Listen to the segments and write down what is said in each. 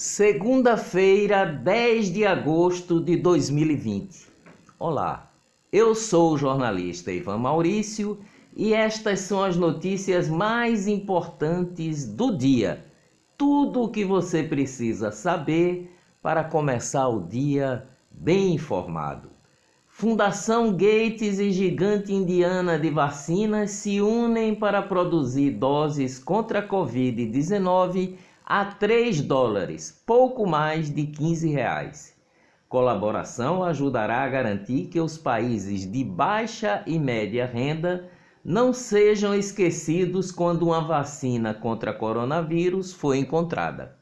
Segunda-feira, 10 de agosto de 2020. Olá, eu sou o jornalista Ivan Maurício e estas são as notícias mais importantes do dia. Tudo o que você precisa saber para começar o dia bem informado. Fundação Gates e Gigante Indiana de Vacinas se unem para produzir doses contra a Covid-19 a 3 dólares, pouco mais de 15 reais. Colaboração ajudará a garantir que os países de baixa e média renda não sejam esquecidos quando uma vacina contra coronavírus for encontrada.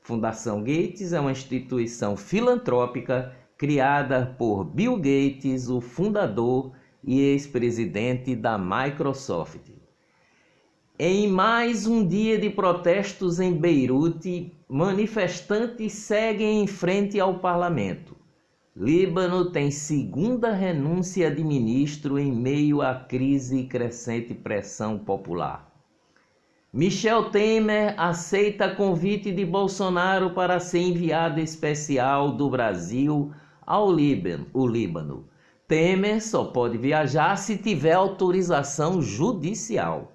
Fundação Gates é uma instituição filantrópica criada por Bill Gates, o fundador e ex-presidente da Microsoft. Em mais um dia de protestos em Beirute, manifestantes seguem em frente ao parlamento. Líbano tem segunda renúncia de ministro em meio à crise e crescente pressão popular. Michel Temer aceita convite de Bolsonaro para ser enviado especial do Brasil ao Líbano. O Líbano. Temer só pode viajar se tiver autorização judicial.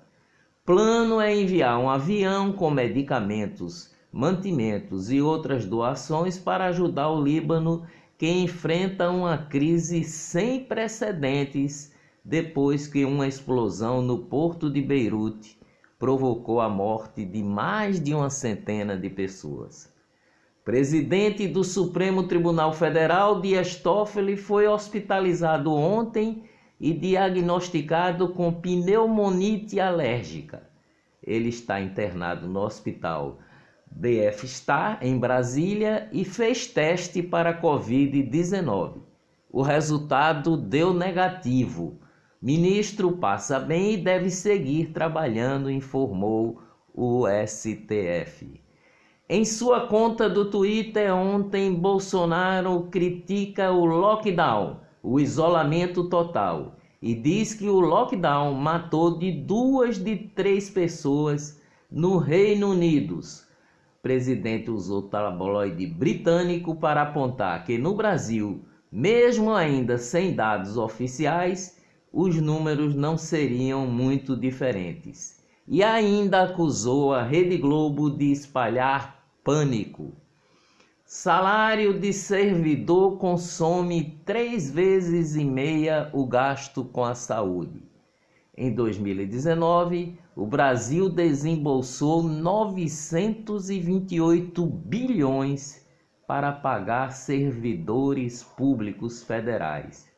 Plano é enviar um avião com medicamentos, mantimentos e outras doações para ajudar o Líbano, que enfrenta uma crise sem precedentes depois que uma explosão no porto de Beirute provocou a morte de mais de uma centena de pessoas. Presidente do Supremo Tribunal Federal, Dias Toffoli, foi hospitalizado ontem e diagnosticado com pneumonite alérgica. Ele está internado no hospital DF Star, em Brasília, e fez teste para Covid-19. O resultado deu negativo. Ministro passa bem e deve seguir trabalhando, informou o STF. Em sua conta do Twitter ontem, Bolsonaro critica o lockdown o isolamento total e diz que o lockdown matou de duas de três pessoas no Reino Unido. O presidente usou tabloide britânico para apontar que no Brasil, mesmo ainda sem dados oficiais, os números não seriam muito diferentes. E ainda acusou a Rede Globo de espalhar pânico. Salário de servidor consome três vezes e meia o gasto com a saúde. Em 2019, o Brasil desembolsou 928 bilhões para pagar servidores públicos federais,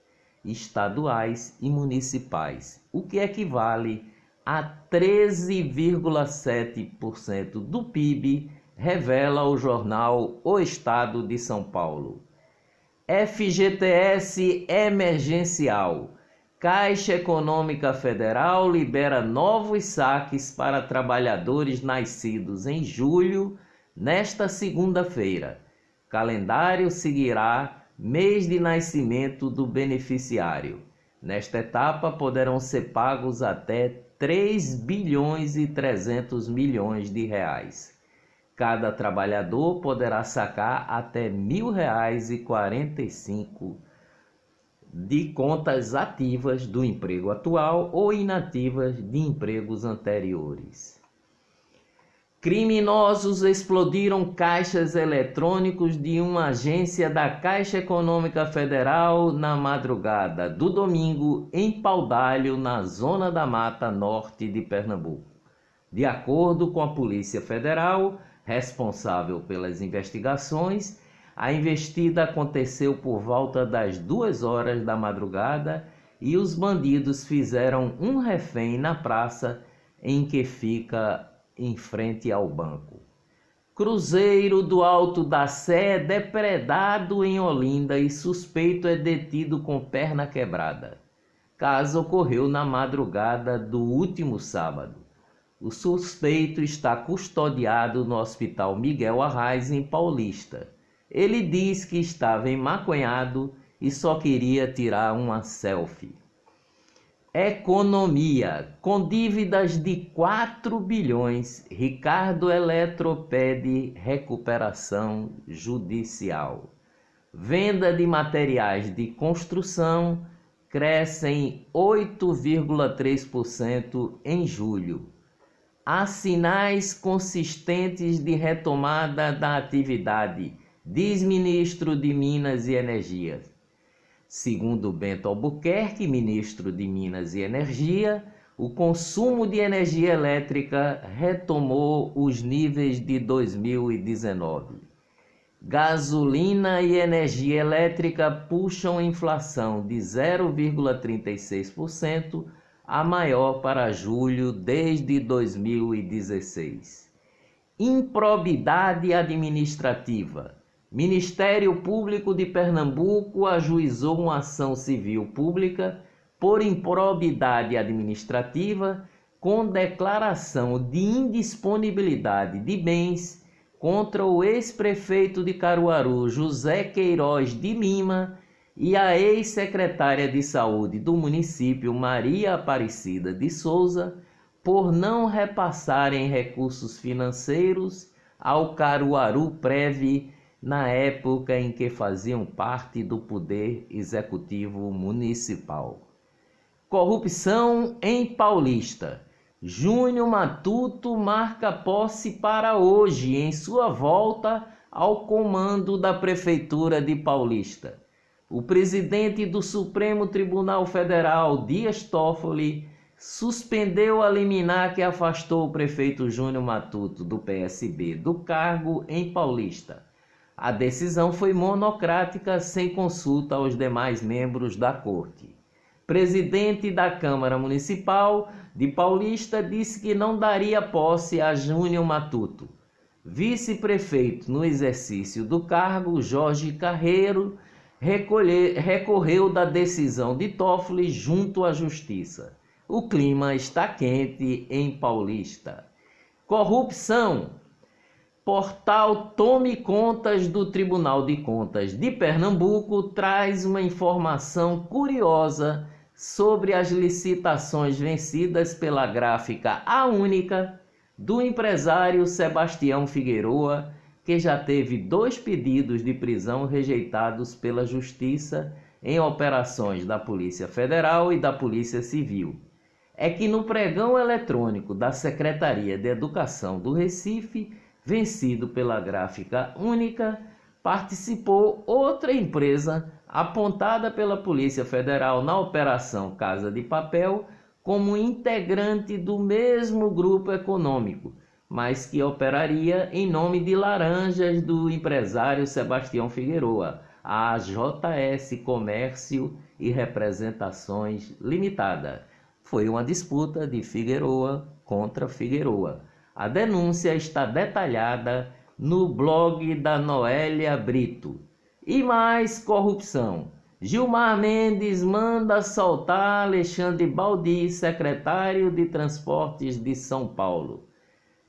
estaduais e municipais, o que equivale a 13,7% do PIB revela o jornal O Estado de São Paulo. FGTS emergencial. Caixa Econômica Federal libera novos saques para trabalhadores nascidos em julho, nesta segunda-feira. Calendário seguirá mês de nascimento do beneficiário. Nesta etapa poderão ser pagos até 3 bilhões e 300 milhões de reais. Cada trabalhador poderá sacar até R$ 1.045 de contas ativas do emprego atual ou inativas de empregos anteriores. Criminosos explodiram caixas eletrônicos de uma agência da Caixa Econômica Federal na madrugada do domingo em Paudalho, na zona da Mata Norte de Pernambuco. De acordo com a Polícia Federal, responsável pelas investigações. A investida aconteceu por volta das duas horas da madrugada e os bandidos fizeram um refém na praça em que fica em frente ao banco. Cruzeiro do Alto da Sé é depredado em Olinda e suspeito é detido com perna quebrada. Caso ocorreu na madrugada do último sábado. O suspeito está custodiado no Hospital Miguel Arraes, em Paulista. Ele diz que estava emaconhado e só queria tirar uma selfie. Economia, com dívidas de 4 bilhões, Ricardo Eletro pede recuperação judicial. Venda de materiais de construção crescem 8,3% em julho. Há sinais consistentes de retomada da atividade, diz ministro de Minas e Energia. Segundo Bento Albuquerque, ministro de Minas e Energia, o consumo de energia elétrica retomou os níveis de 2019. Gasolina e energia elétrica puxam inflação de 0,36%, a maior para julho desde 2016. Improbidade administrativa. Ministério Público de Pernambuco ajuizou uma ação civil pública por improbidade administrativa com declaração de indisponibilidade de bens contra o ex-prefeito de Caruaru, José Queiroz de Lima, e a ex-secretária de Saúde do município, Maria Aparecida de Souza, por não repassarem recursos financeiros ao Caruaru Preve na época em que faziam parte do poder executivo municipal. Corrupção em Paulista. Júnior Matuto marca posse para hoje em sua volta ao comando da Prefeitura de Paulista. O presidente do Supremo Tribunal Federal, Dias Toffoli, suspendeu a liminar que afastou o prefeito Júnior Matuto do PSB do cargo em Paulista. A decisão foi monocrática, sem consulta aos demais membros da corte. Presidente da Câmara Municipal de Paulista disse que não daria posse a Júnior Matuto. Vice-prefeito no exercício do cargo, Jorge Carreiro, recorreu da decisão de Toffoli junto à Justiça. O clima está quente em Paulista. Corrupção Portal Tome Contas do Tribunal de Contas de Pernambuco traz uma informação curiosa sobre as licitações vencidas pela gráfica A Única do empresário Sebastião Figueroa, que já teve dois pedidos de prisão rejeitados pela Justiça em operações da Polícia Federal e da Polícia Civil. É que no pregão eletrônico da Secretaria de Educação do Recife vencido pela gráfica única, participou outra empresa apontada pela Polícia Federal na Operação Casa de Papel como integrante do mesmo grupo econômico, mas que operaria em nome de laranjas do empresário Sebastião Figueroa, a JS Comércio e Representações Limitada. Foi uma disputa de Figueroa contra Figueroa. A denúncia está detalhada no blog da Noélia Brito. E mais corrupção. Gilmar Mendes manda soltar Alexandre Baldi, secretário de Transportes de São Paulo.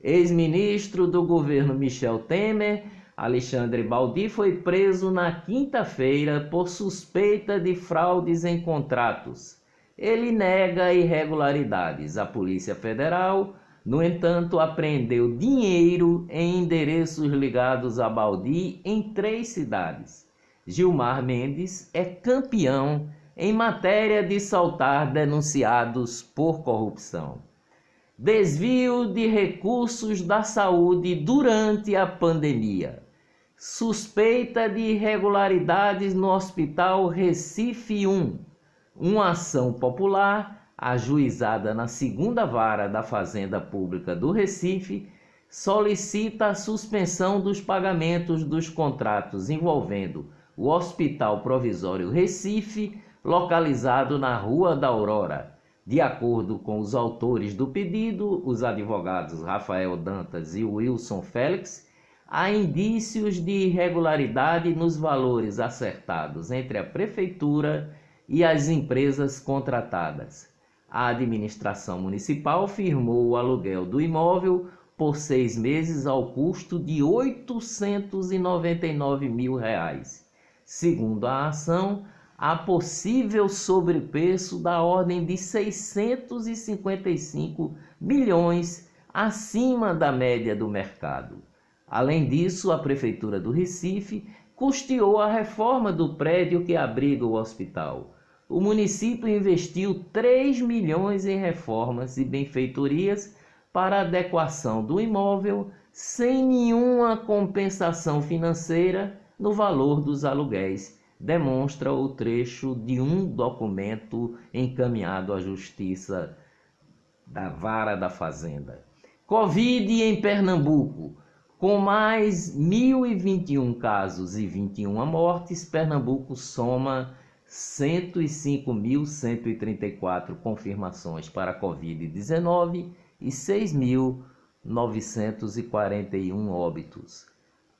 Ex-ministro do governo Michel Temer, Alexandre Baldi foi preso na quinta-feira por suspeita de fraudes em contratos. Ele nega irregularidades. A Polícia Federal no entanto, apreendeu dinheiro em endereços ligados a Baldi em três cidades. Gilmar Mendes é campeão em matéria de soltar denunciados por corrupção. Desvio de recursos da saúde durante a pandemia. Suspeita de irregularidades no Hospital Recife 1. Uma ação popular ajuizada na segunda vara da Fazenda Pública do Recife, solicita a suspensão dos pagamentos dos contratos envolvendo o Hospital Provisório Recife, localizado na Rua da Aurora. De acordo com os autores do pedido, os advogados Rafael Dantas e Wilson Félix, há indícios de irregularidade nos valores acertados entre a Prefeitura e as empresas contratadas a administração municipal firmou o aluguel do imóvel por seis meses ao custo de 899 mil reais. Segundo a ação, há possível sobrepreço da ordem de 655 milhões acima da média do mercado. Além disso, a Prefeitura do Recife custeou a reforma do prédio que abriga o hospital. O município investiu 3 milhões em reformas e benfeitorias para adequação do imóvel sem nenhuma compensação financeira no valor dos aluguéis demonstra o trecho de um documento encaminhado à Justiça da Vara da Fazenda. Covid em Pernambuco. Com mais 1.021 casos e 21 mortes, Pernambuco soma 105.134 confirmações para Covid-19 e 6.941 óbitos.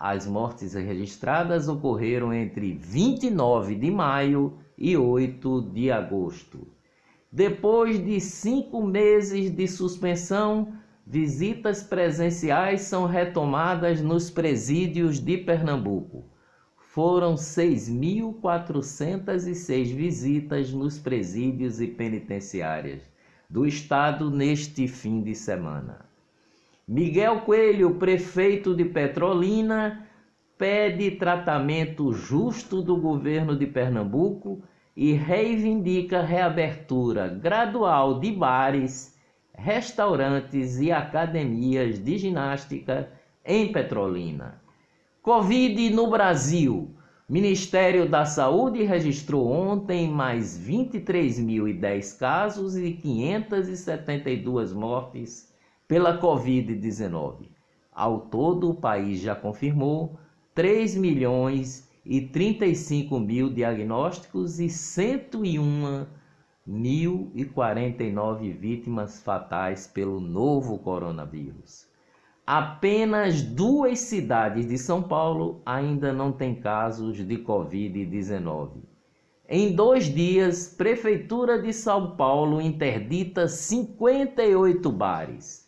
As mortes registradas ocorreram entre 29 de maio e 8 de agosto. Depois de cinco meses de suspensão, visitas presenciais são retomadas nos presídios de Pernambuco. Foram 6.406 visitas nos presídios e penitenciárias do estado neste fim de semana. Miguel Coelho, prefeito de Petrolina, pede tratamento justo do governo de Pernambuco e reivindica reabertura gradual de bares, restaurantes e academias de ginástica em Petrolina. Covid no Brasil. Ministério da Saúde registrou ontem mais 23.010 casos e 572 mortes pela Covid-19. Ao todo, o país já confirmou 3 milhões e 35 mil diagnósticos e 101.049 vítimas fatais pelo novo coronavírus. Apenas duas cidades de São Paulo ainda não têm casos de Covid-19. Em dois dias, Prefeitura de São Paulo interdita 58 bares.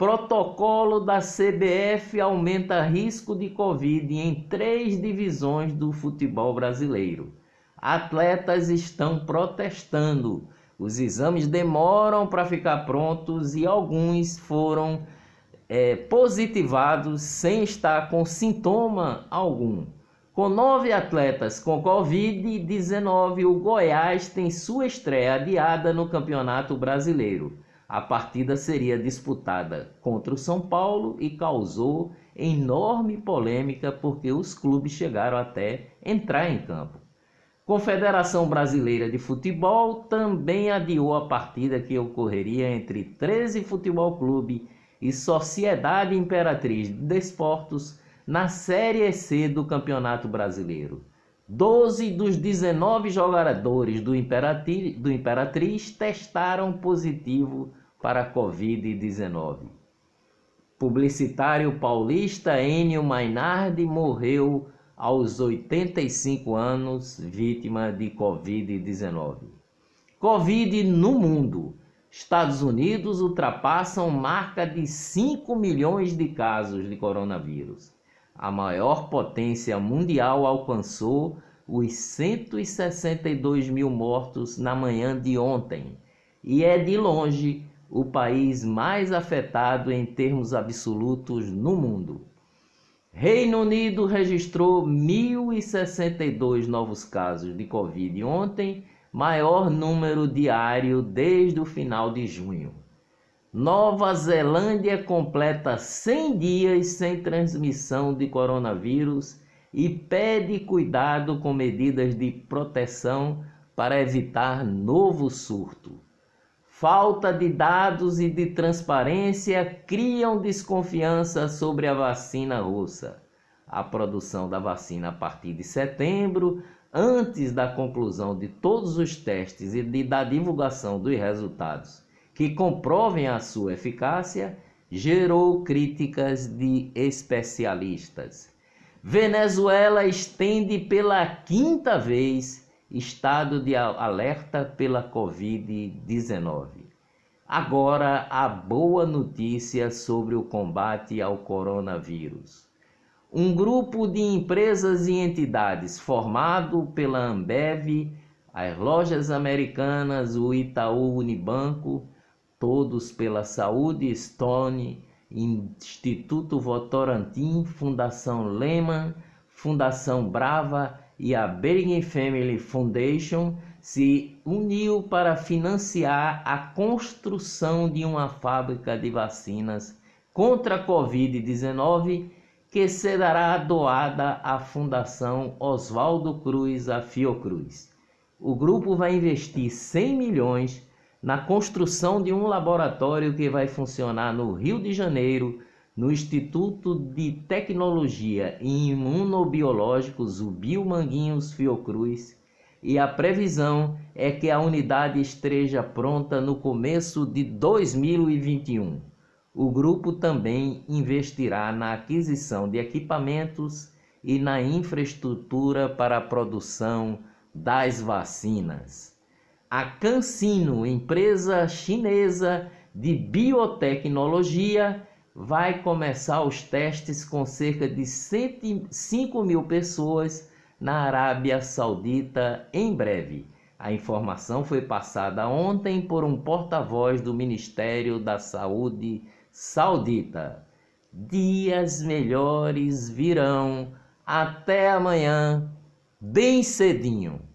Protocolo da CBF aumenta risco de Covid em três divisões do futebol brasileiro. Atletas estão protestando. Os exames demoram para ficar prontos e alguns foram é, positivados sem estar com sintoma algum. Com nove atletas com Covid-19, o Goiás tem sua estreia adiada no Campeonato Brasileiro. A partida seria disputada contra o São Paulo e causou enorme polêmica porque os clubes chegaram até entrar em campo. Confederação Brasileira de Futebol também adiou a partida que ocorreria entre 13 Futebol Clube e Sociedade Imperatriz de Desportos na Série C do Campeonato Brasileiro. 12 dos 19 jogadores do Imperatriz, do Imperatriz testaram positivo para a Covid-19. Publicitário paulista Enio Mainardi morreu aos 85 anos, vítima de Covid-19. Covid no mundo. Estados Unidos ultrapassam marca de 5 milhões de casos de coronavírus. A maior potência mundial alcançou os 162 mil mortos na manhã de ontem e é de longe o país mais afetado em termos absolutos no mundo. Reino Unido registrou 1.062 novos casos de Covid ontem, maior número diário desde o final de junho. Nova Zelândia completa 100 dias sem transmissão de coronavírus e pede cuidado com medidas de proteção para evitar novo surto. Falta de dados e de transparência criam desconfiança sobre a vacina russa. A produção da vacina a partir de setembro, antes da conclusão de todos os testes e de, da divulgação dos resultados que comprovem a sua eficácia, gerou críticas de especialistas. Venezuela estende pela quinta vez estado de alerta pela Covid-19. Agora a boa notícia sobre o combate ao coronavírus. um grupo de empresas e entidades formado pela Ambev, as lojas americanas, o Itaú Unibanco, todos pela Saúde Stone, Instituto Votorantim, Fundação Lehman, Fundação Brava e a Bergen Family Foundation se uniu para financiar a construção de uma fábrica de vacinas contra a Covid-19 que será doada à Fundação Oswaldo Cruz, a Fiocruz. O grupo vai investir 100 milhões na construção de um laboratório que vai funcionar no Rio de Janeiro, no Instituto de Tecnologia e Imunobiológicos, o Biomanguinhos Fiocruz, e a previsão é que a unidade esteja pronta no começo de 2021. O grupo também investirá na aquisição de equipamentos e na infraestrutura para a produção das vacinas. A CanSino, empresa chinesa de biotecnologia, vai começar os testes com cerca de 5 mil pessoas na Arábia Saudita em breve. A informação foi passada ontem por um porta-voz do Ministério da Saúde saudita. Dias melhores virão. Até amanhã, bem cedinho.